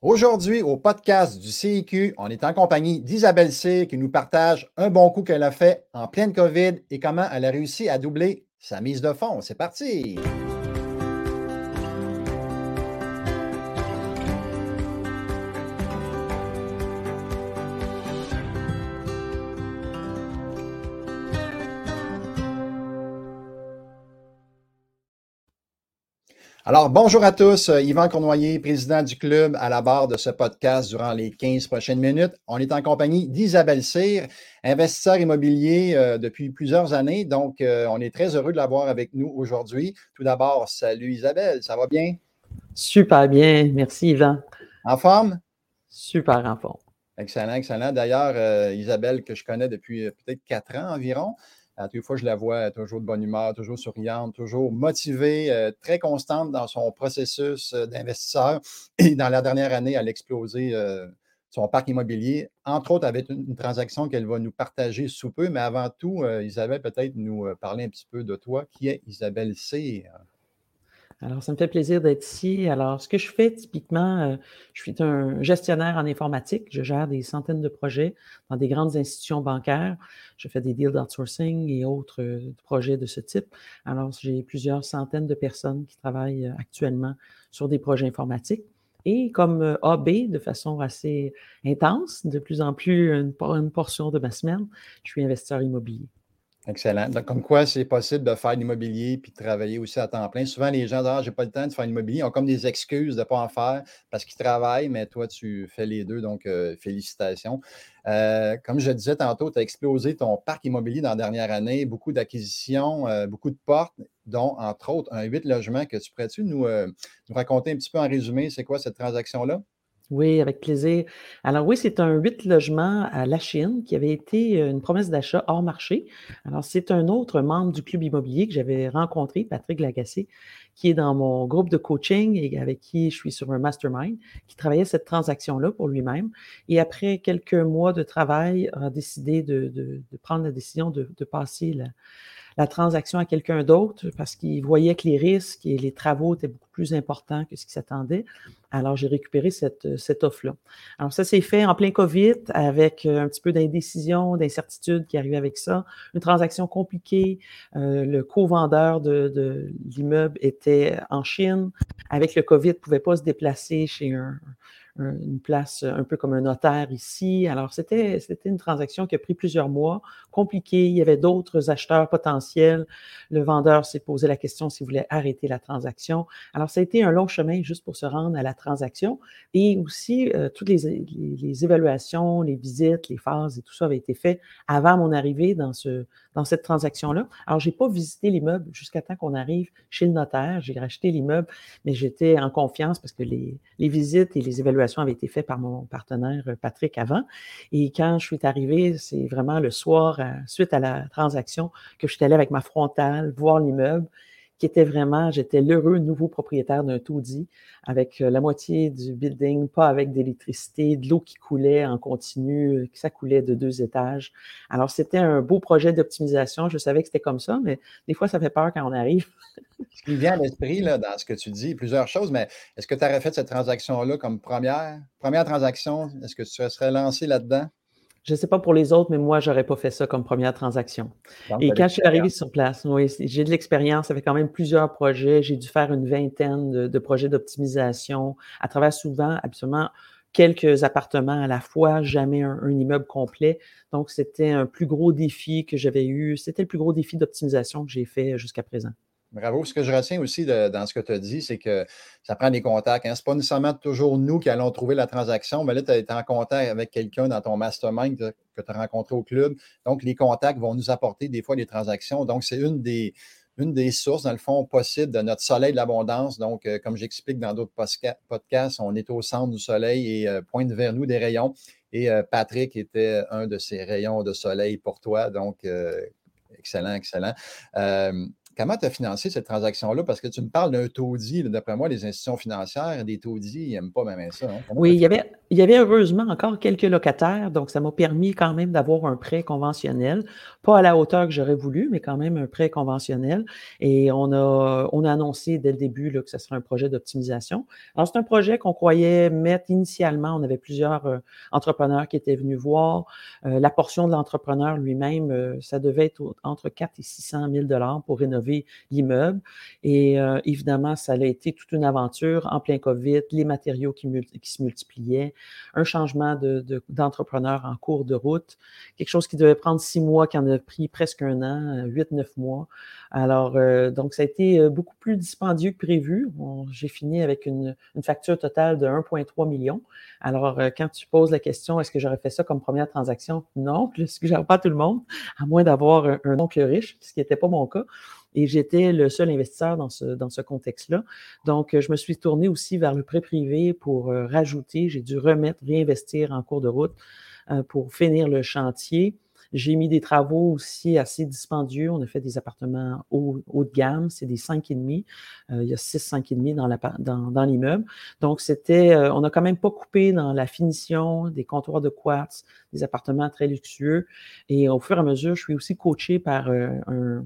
Aujourd'hui, au podcast du CIQ, on est en compagnie d'Isabelle Cyr qui nous partage un bon coup qu'elle a fait en pleine COVID et comment elle a réussi à doubler sa mise de fonds. C'est parti! Alors, bonjour à tous. Euh, Yvan Cournoyer, président du club, à la barre de ce podcast durant les 15 prochaines minutes. On est en compagnie d'Isabelle Cyr, investisseur immobilier euh, depuis plusieurs années. Donc, euh, on est très heureux de l'avoir avec nous aujourd'hui. Tout d'abord, salut Isabelle, ça va bien? Super bien. Merci, Yvan. En forme? Super en forme. Excellent, excellent. D'ailleurs, Isabelle, que je connais depuis peut-être quatre ans environ, à toutes fois, je la vois toujours de bonne humeur, toujours souriante, toujours motivée, euh, très constante dans son processus euh, d'investisseur. Et dans la dernière année, elle a explosé euh, son parc immobilier, entre autres avec une, transaction qu'elle va nous partager sous peu. Mais avant tout, Isabelle, peut-être nous parler un petit peu de toi. Qui est Isabelle C? Alors, ça me fait plaisir d'être ici. Alors, ce que je fais typiquement, euh, je suis un gestionnaire en informatique. Je gère des centaines de projets dans des grandes institutions bancaires. Je fais des deals d'outsourcing et autres euh, projets de ce type. Alors, j'ai plusieurs centaines de personnes qui travaillent euh, actuellement sur des projets informatiques. Et comme AB, de façon assez intense, de plus en plus une, une portion de ma semaine, je suis investisseur immobilier. Excellent. Donc, comme quoi, c'est possible de faire l'immobilier puis de travailler aussi à temps plein. Souvent, les gens disent Ah, j'ai pas le temps de faire l'immobilier. Ont comme des excuses de ne pas en faire parce qu'ils travaillent, mais toi, tu fais les deux. Donc, euh, félicitations. Euh, comme je disais tantôt, tu as explosé ton parc immobilier dans la dernière année, beaucoup d'acquisitions, euh, beaucoup de portes, dont, entre autres, un huit logements que tu pourrais-tu nous, nous raconter un petit peu en résumé, c'est quoi cette transaction-là? Oui, avec plaisir. Alors oui, c'est un huit logements à la Chine qui avait été euh, une promesse d'achat hors marché. Alors c'est un autre membre du club immobilier que j'avais rencontré, Patrick Lagacé, qui est dans mon groupe de coaching et avec qui je suis sur un mastermind, qui travaillait cette transaction-là pour lui-même. Et après quelques mois de travail, a décidé de, prendre la décision de, de passer la, la transaction à quelqu'un d'autre parce qu'il voyait que les risques et les travaux étaient beaucoup plus importants que ce qui s'attendait. Alors, j'ai récupéré cette, cette offre-là. Alors, ça s'est fait en plein COVID avec euh, un petit peu d'indécision, d'incertitude qui arrivait avec ça. Une transaction compliquée. Euh, le co-vendeur de, de l'immeuble était en Chine. Avec le COVID, ne pouvait pas se déplacer chez un, une place un peu comme un notaire ici. Alors, c'était, une transaction qui a pris plusieurs mois, compliquée. Il y avait d'autres acheteurs potentiels. Le vendeur s'est posé la question s'il voulait arrêter la transaction. Alors, ça a été un long chemin juste pour se rendre à la transaction. Et aussi, euh, toutes les, les, évaluations, les visites, les phases et tout ça avait été fait avant mon arrivée dans, ce, dans cette transaction-là. Alors, je n'ai pas visité l'immeuble jusqu'à temps qu'on arrive chez le notaire. J'ai racheté l'immeuble, mais j'étais en confiance parce que les, visites et les évaluations avait été faite par mon partenaire euh, Patrick avant. Et quand je suis arrivée, c'est vraiment le soir, euh, suite à la transaction, que je suis allée avec ma frontale voir l'immeuble qui était vraiment, j'étais l'heureux nouveau propriétaire d'un tout-dit, avec euh, la moitié du building, pas avec d'électricité, de l'eau qui coulait en continu, ça coulait de deux étages. Alors, c'était un beau projet d'optimisation. Je savais que c'était comme ça, mais des fois, ça fait peur quand on arrive. ce qui vient à l'esprit là, dans ce que tu dis, plusieurs choses, mais est-ce que tu aurais fait cette transaction-là comme première, première transaction? Est-ce que tu serais lancé là-dedans? Je ne sais pas pour les autres, mais moi, je n'aurais pas fait ça comme première transaction. Et quand je suis arrivé sur place, oui, j'ai de l'expérience, ça fait quand même plusieurs projets. J'ai dû faire une vingtaine de, projets d'optimisation à travers souvent, absolument, quelques appartements à la fois, jamais un, un immeuble complet. Donc, c'était un plus gros défi que j'avais eu. C'était le plus gros défi d'optimisation que j'ai fait jusqu'à présent. Bravo. Ce que je retiens aussi dans ce que tu as dit, c'est que ça prend des contacts. Hein. Ce n'est pas nécessairement toujours nous qui allons trouver la transaction, mais là, tu as été en contact avec quelqu'un dans ton mastermind que tu as rencontré au club. Donc, les contacts vont nous apporter des fois des transactions. Donc, c'est une des, sources, dans le fond, possibles de notre soleil de l'abondance. Donc, euh, comme j'explique dans d'autres podcasts, on est au centre du soleil et euh, pointe vers nous des rayons. Et euh, Patrick était un de ces rayons de soleil pour toi. Donc, excellent, excellent. Comment tu as financé cette transaction-là? Parce que tu me parles d'un taudis. D'après moi, les institutions financières, des taudis, ils n'aiment pas même ça. Hein. Oui, il y avait il y avait heureusement encore quelques locataires, donc ça m'a permis quand même d'avoir un prêt conventionnel, pas à la hauteur que j'aurais voulu, mais quand même un prêt conventionnel. Et on a, on a annoncé dès le début là, que ce serait un projet d'optimisation. Alors, c'est un projet qu'on croyait mettre initialement. On avait plusieurs euh, entrepreneurs qui étaient venus voir. Euh, la portion de l'entrepreneur lui-même, euh, ça devait être entre 4 et 600 000 dollars pour rénover l'immeuble. Et évidemment, ça a été toute une aventure en plein COVID, les matériaux qui, se multipliaient un changement d'entrepreneur en cours de route, quelque chose qui devait prendre six mois, qui en a pris presque un an, huit, neuf mois. Alors, euh, donc, ça a été euh, beaucoup plus dispendieux que prévu. J'ai fini avec une, facture totale de 1,3 million. Alors, euh, quand tu poses la question, est-ce que j'aurais fait ça comme première transaction? Non, je ne pas tout le monde, à moins d'avoir un, un oncle riche, ce qui n'était pas mon cas. Et j'étais le seul investisseur dans ce, dans ce contexte-là. Donc, je me suis tourné aussi vers le prêt privé pour euh, rajouter. J'ai dû remettre, réinvestir en cours de route euh, pour finir le chantier. J'ai mis des travaux aussi assez dispendieux. On a fait des appartements haut, haut de gamme, c'est des 5,5. Euh, il y a 6 5,5 dans, la, dans, dans l'immeuble. Donc, c'était, euh, on n'a quand même pas coupé dans la finition, des comptoirs de quartz, des appartements très luxueux. Et au fur et à mesure, je suis aussi coaché par un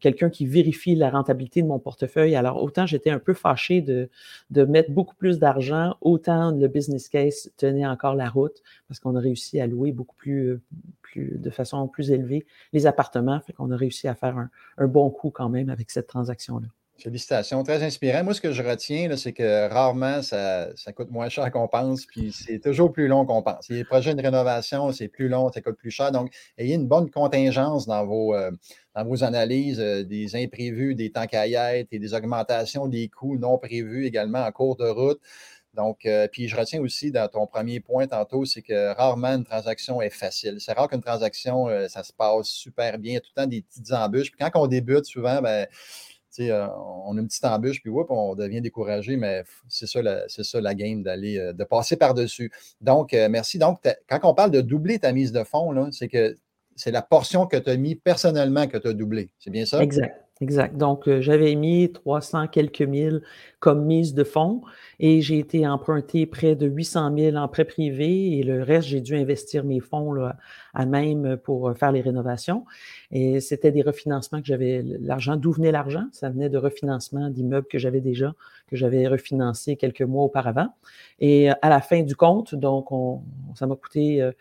quelqu'un qui vérifie la rentabilité de mon portefeuille. Alors, autant j'étais un peu fâché de, de mettre beaucoup plus d'argent, autant le business case tenait encore la route parce qu'on a réussi à louer beaucoup plus, plus de façon plus élevée les appartements. Fait qu'on a réussi à faire un, un bon coup quand même avec cette transaction-là. Félicitations, très inspirant. Moi, ce que je retiens, c'est que rarement ça, coûte moins cher qu'on pense, puis c'est toujours plus long qu'on pense. Les projets de rénovation, c'est plus long, ça coûte plus cher. Donc, ayez une bonne contingence dans vos, euh, analyses euh, des imprévus, des temps caillettes et des augmentations des coûts non prévus également en cours de route. Donc, euh, puis je retiens aussi dans ton premier point tantôt, c'est que rarement une transaction est facile. C'est rare qu'une transaction, ça se passe super bien. Tout le temps des petites embûches. Puis quand on débute, souvent, ben, on a une petite embûche, puis on devient découragé, mais c'est ça, la, game d'aller, euh, de passer par-dessus. Donc, euh, merci. Donc, quand on parle de doubler ta mise de fonds, c'est que c'est la portion que tu as mis personnellement que tu as doublé. C'est bien ça? Exact. Exact. Donc, euh, j'avais mis 300 quelques mille comme mise de fonds et j'ai été emprunté près de 800 000 en prêt privé et le reste, j'ai dû investir mes fonds là, à même pour euh, faire les rénovations. Et c'était des refinancements que j'avais, l'argent, d'où venait l'argent? Ça venait de refinancement d'immeubles que j'avais déjà, que j'avais refinancé quelques mois auparavant. Et à la fin du compte, donc, on, ça m'a coûté... Euh,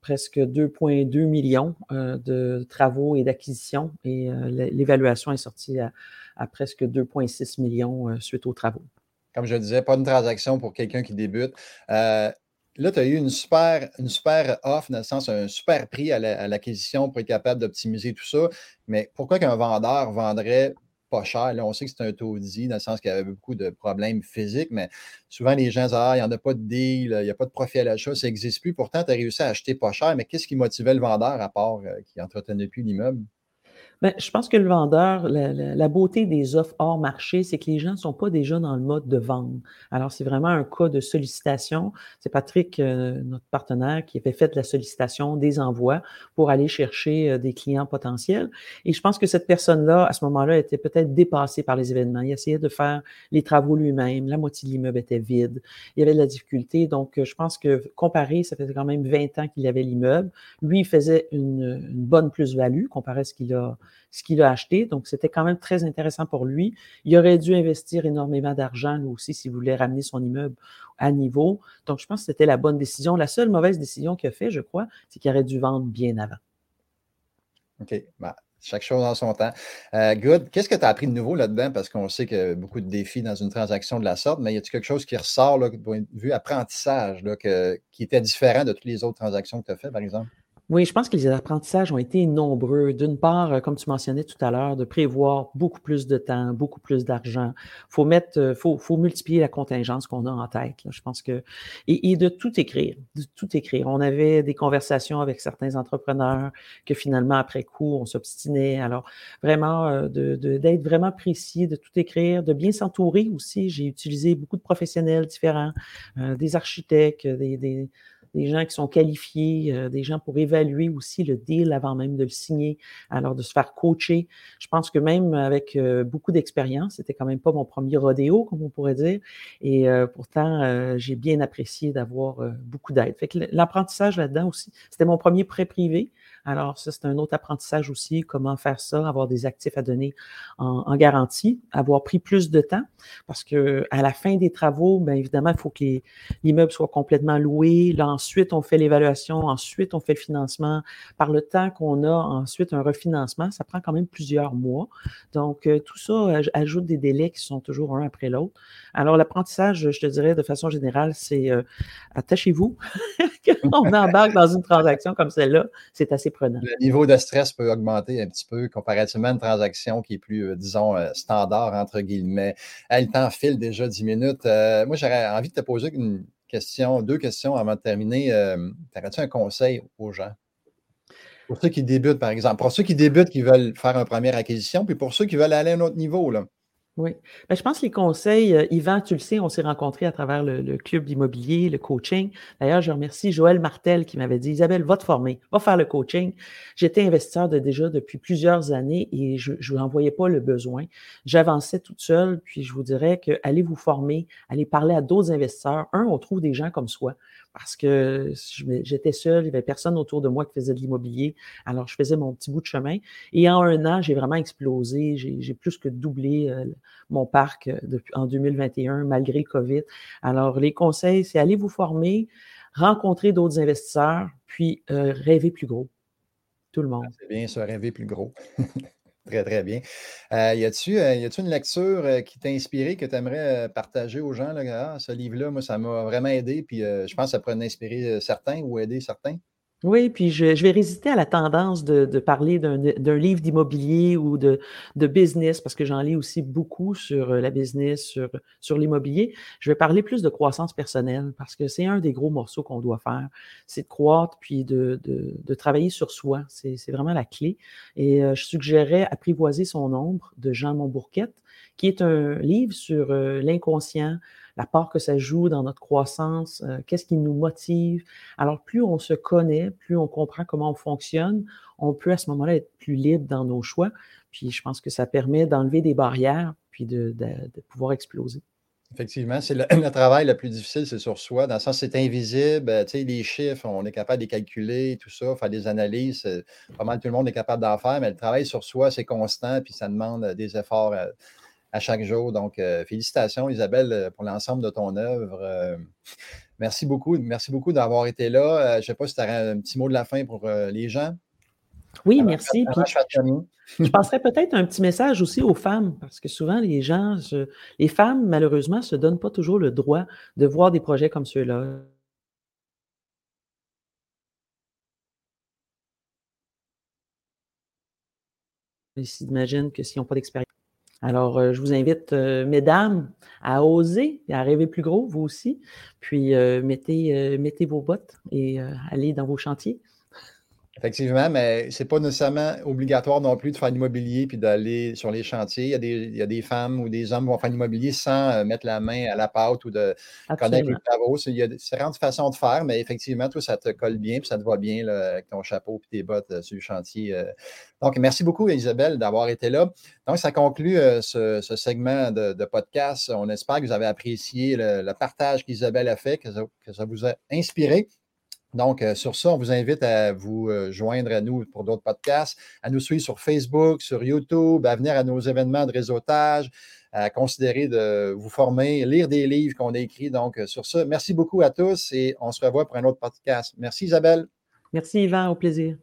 presque 2,2 millions euh, de travaux et d'acquisitions et euh, l'évaluation est sortie à, presque 2,6 millions euh, suite aux travaux. Comme je disais, pas une transaction pour quelqu'un qui débute. là, tu as eu une super, une super offre, dans le sens, un super prix à l'acquisition pour être capable d'optimiser tout ça. Mais pourquoi qu'un vendeur vendrait pas cher. Là, on sait que c'est un taudis, dans le sens qu'il y avait beaucoup de problèmes physiques, mais souvent les gens disent Ah, il n'y en a pas de deal, il n'y a pas de profit à l'achat, ça n'existe plus. Pourtant, tu as réussi à acheter pas cher, mais qu'est-ce qui motivait le vendeur à part euh, qu'il n'entretenait plus l'immeuble? Ben, je pense que le vendeur, la, beauté des offres hors marché, c'est que les gens ne sont pas déjà dans le mode de vendre. Alors, c'est vraiment un cas de sollicitation. C'est Patrick, euh, notre partenaire, qui avait fait la sollicitation des envois pour aller chercher euh, des clients potentiels. Et je pense que cette personne-là, à ce moment-là, était peut-être dépassée par les événements. Il essayait de faire les travaux lui-même. La moitié de l'immeuble était vide. Il y avait de la difficulté. Donc, euh, je pense que comparé, ça faisait quand même 20 ans qu'il avait l'immeuble. Lui, il faisait une, une bonne plus-value comparé à ce qu'il a ce qu'il a acheté. Donc, c'était quand même très intéressant pour lui. Il aurait dû investir énormément d'argent, lui aussi, s'il voulait ramener son immeuble à niveau. Donc, je pense que c'était la bonne décision. La seule mauvaise décision qu'il a fait, je crois, c'est qu'il aurait dû vendre bien avant. OK. Bah, chaque chose en son temps. Euh, good. Qu'est-ce que tu as appris de nouveau là-dedans? Parce qu'on sait qu'il y a beaucoup de défis dans une transaction de la sorte, mais y a-t-il quelque chose qui ressort, là, point de vue apprentissage, là, qui était différent de toutes les autres transactions que tu as faites, par exemple? Oui, je pense que les apprentissages ont été nombreux. D'une part, euh, comme tu mentionnais tout à l'heure, de prévoir beaucoup plus de temps, beaucoup plus d'argent. Faut mettre, euh, faut, faut multiplier la contingence qu'on a en tête. Je pense que et, de tout écrire, de tout écrire. On avait des conversations avec certains entrepreneurs que finalement après coup on s'obstinait. Alors vraiment euh, de d'être vraiment précis, de tout écrire, de bien s'entourer aussi. J'ai utilisé beaucoup de professionnels différents, des architectes, des des gens qui sont qualifiés, euh, des gens pour évaluer aussi le deal avant même de le signer, alors de se faire coacher. Je pense que même avec euh, beaucoup d'expérience, c'était quand même pas mon premier rodéo, comme on pourrait dire, et euh, pourtant, j'ai bien apprécié d'avoir beaucoup d'aide. Fait que l'apprentissage là-dedans aussi, c'était mon premier prêt privé. Alors, ça, c'est un autre apprentissage aussi, comment faire ça, avoir des actifs à donner en, garantie, avoir pris plus de temps, parce que à la fin des travaux, bien évidemment, il faut que l'immeuble soit complètement loué. Là, ensuite, on fait l'évaluation, ensuite, on fait le financement. Par le temps qu'on a ensuite un refinancement, ça prend quand même plusieurs mois. Donc, euh, tout ça ajoute des délais qui sont toujours un après l'autre. Alors, l'apprentissage, je te dirais, de façon générale, c'est euh, attachez-vous. on embarque dans une transaction comme celle-là, c'est assez le niveau de stress peut augmenter un petit peu comparativement à une transaction qui est plus, euh, disons, euh, standard, entre guillemets. le temps file déjà 10 minutes. Euh, moi, j'aurais envie de te poser une question, deux questions avant de terminer. Euh, tu un conseil aux gens? Pour ceux qui débutent, par exemple. Pour ceux qui débutent, qui veulent faire une première acquisition, puis pour ceux qui veulent aller à un autre niveau, là. Oui. Ben, je pense que les conseils, euh, Yvan, tu le sais, on s'est rencontrés à travers le, club d'immobilier, le coaching. D'ailleurs, je remercie Joël Martel qui m'avait dit Isabelle, va te former, va faire le coaching. J'étais investisseur de, déjà depuis plusieurs années et je n'en voyais pas le besoin. J'avançais toute seule, puis je vous dirais que allez vous former, allez parler à d'autres investisseurs. Un, on trouve des gens comme soi parce que j'étais seule, il n'y avait personne autour de moi qui faisait de l'immobilier. Alors, je faisais mon petit bout de chemin. Et en un an, j'ai vraiment explosé. J'ai plus que doublé euh, mon parc euh, en 2021, malgré le COVID. Alors, les conseils, c'est aller vous former, rencontrer d'autres investisseurs, puis euh, rêver plus gros. Tout le monde. C'est bien, se rêver plus gros. Très, très bien. Euh, y a-tu euh, une lecture euh, qui t'a inspiré, que tu aimerais partager aux gens? Là? Ah, ce livre-là, moi, ça m'a vraiment aidé, puis je pense que ça pourrait inspirer certains ou aider certains. Oui, puis je, vais résister à la tendance de, parler d'un livre d'immobilier ou de, business, parce que j'en lis aussi beaucoup sur euh, la business, sur, sur l'immobilier. Je vais parler plus de croissance personnelle, parce que c'est un des gros morceaux qu'on doit faire. C'est de croître, puis de, travailler sur soi. C'est vraiment la clé. Et euh, je suggérais Apprivoiser son ombre de Jean Montbourquette, qui est un livre sur euh, l'inconscient, la part que ça joue dans notre croissance, euh, qu'est-ce qui nous motive. Alors, plus on se connaît, plus on comprend comment on fonctionne, on peut à ce moment-là être plus libre dans nos choix. Puis, je pense que ça permet d'enlever des barrières, puis de, pouvoir exploser. Effectivement, c'est le, travail le plus difficile, c'est sur soi, dans le sens c'est invisible, tu sais, les chiffres, on est capable de les calculer, tout ça, faire des analyses, pas mal tout le monde est capable d'en faire, mais le travail sur soi, c'est constant, puis ça demande des efforts euh, à chaque jour. Donc, euh, félicitations, Isabelle, euh, pour l'ensemble de ton œuvre. Euh, merci beaucoup. Merci beaucoup d'avoir été là. je ne sais pas si tu as un petit mot de la fin pour les gens. Oui, merci. je, passerais peut-être un petit message aussi aux femmes, parce que souvent, les gens, les femmes, malheureusement, ne se donnent pas toujours le droit de voir des projets comme ceux-là. J'imagine que s'ils n'ont pas d'expérience, alors, euh, je vous invite, euh, mesdames, à oser et à rêver plus gros, vous aussi. Puis, euh, mettez, mettez vos bottes et allez dans vos chantiers. Effectivement, mais ce n'est pas nécessairement obligatoire non plus de faire l'immobilier puis d'aller sur les chantiers. Il y, a des, il y, a des, femmes ou des hommes qui vont faire l'immobilier sans euh, mettre la main à la pâte ou de connaître les travaux. Il y a différentes façons de faire, mais effectivement, toi, ça te colle bien puis ça te va bien avec ton chapeau et tes bottes euh, sur le chantier. Euh. Donc, merci beaucoup, Isabelle, d'avoir été là. Donc, ça conclut ce, segment de, podcast. On espère que vous avez apprécié le, partage qu'Isabelle a fait, que ça vous a inspiré. Donc, euh, sur ça, on vous invite à vous euh, joindre à nous pour d'autres podcasts, à nous suivre sur Facebook, sur YouTube, à venir à nos événements de réseautage, à considérer de vous former, lire des livres qu'on a écrits. Donc, euh, sur ça, merci beaucoup à tous et on se revoit pour un autre podcast. Merci Isabelle. Merci Yvan, au plaisir.